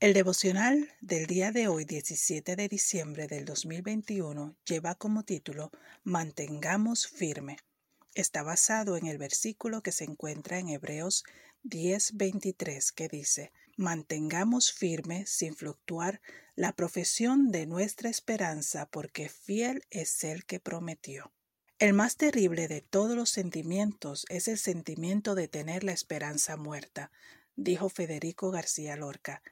El devocional del día de hoy, 17 de diciembre del 2021, lleva como título Mantengamos firme. Está basado en el versículo que se encuentra en Hebreos 10:23 que dice, Mantengamos firme sin fluctuar la profesión de nuestra esperanza porque fiel es el que prometió. El más terrible de todos los sentimientos es el sentimiento de tener la esperanza muerta, dijo Federico García Lorca.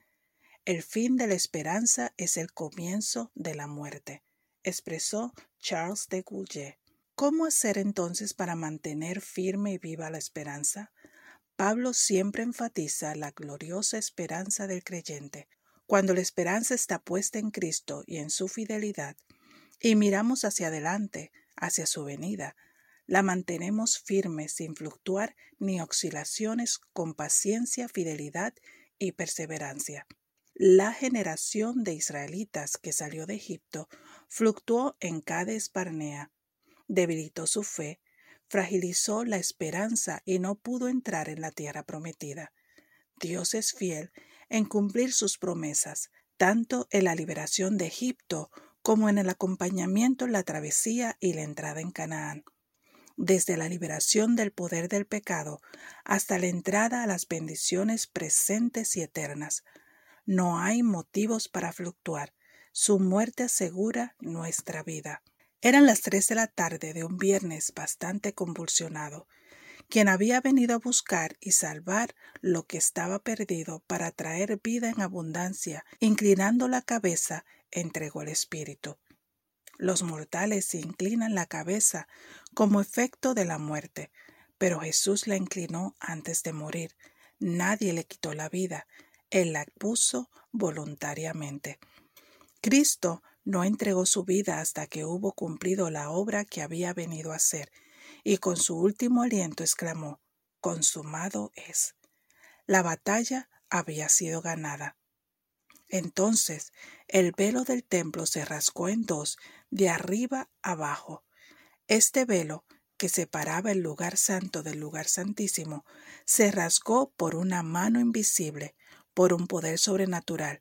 El fin de la esperanza es el comienzo de la muerte, expresó Charles de Goulet. ¿Cómo hacer entonces para mantener firme y viva la esperanza? Pablo siempre enfatiza la gloriosa esperanza del creyente. Cuando la esperanza está puesta en Cristo y en su fidelidad, y miramos hacia adelante, hacia su venida, la mantenemos firme sin fluctuar ni oscilaciones, con paciencia, fidelidad y perseverancia. La generación de israelitas que salió de Egipto fluctuó en cada Barnea, debilitó su fe, fragilizó la esperanza y no pudo entrar en la tierra prometida. Dios es fiel en cumplir sus promesas, tanto en la liberación de Egipto como en el acompañamiento en la travesía y la entrada en Canaán. Desde la liberación del poder del pecado hasta la entrada a las bendiciones presentes y eternas, no hay motivos para fluctuar. Su muerte asegura nuestra vida. Eran las tres de la tarde de un viernes bastante convulsionado. Quien había venido a buscar y salvar lo que estaba perdido para traer vida en abundancia, inclinando la cabeza, entregó el espíritu. Los mortales inclinan la cabeza como efecto de la muerte, pero Jesús la inclinó antes de morir. Nadie le quitó la vida, él la puso voluntariamente. Cristo no entregó su vida hasta que hubo cumplido la obra que había venido a hacer, y con su último aliento exclamó, Consumado es. La batalla había sido ganada. Entonces el velo del templo se rasgó en dos, de arriba abajo. Este velo, que separaba el lugar santo del lugar santísimo, se rasgó por una mano invisible, por un poder sobrenatural,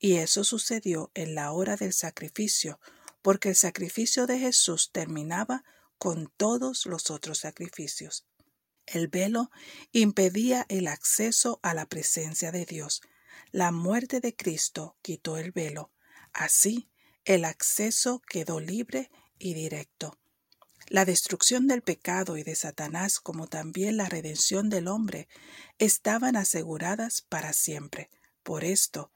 y eso sucedió en la hora del sacrificio, porque el sacrificio de Jesús terminaba con todos los otros sacrificios. El velo impedía el acceso a la presencia de Dios. La muerte de Cristo quitó el velo. Así, el acceso quedó libre y directo. La destrucción del pecado y de Satanás, como también la redención del hombre, estaban aseguradas para siempre. Por esto,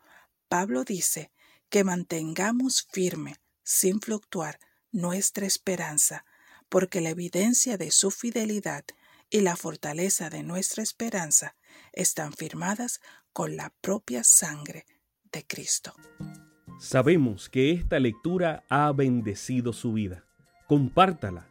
Pablo dice que mantengamos firme, sin fluctuar, nuestra esperanza, porque la evidencia de su fidelidad y la fortaleza de nuestra esperanza están firmadas con la propia sangre de Cristo. Sabemos que esta lectura ha bendecido su vida. Compártala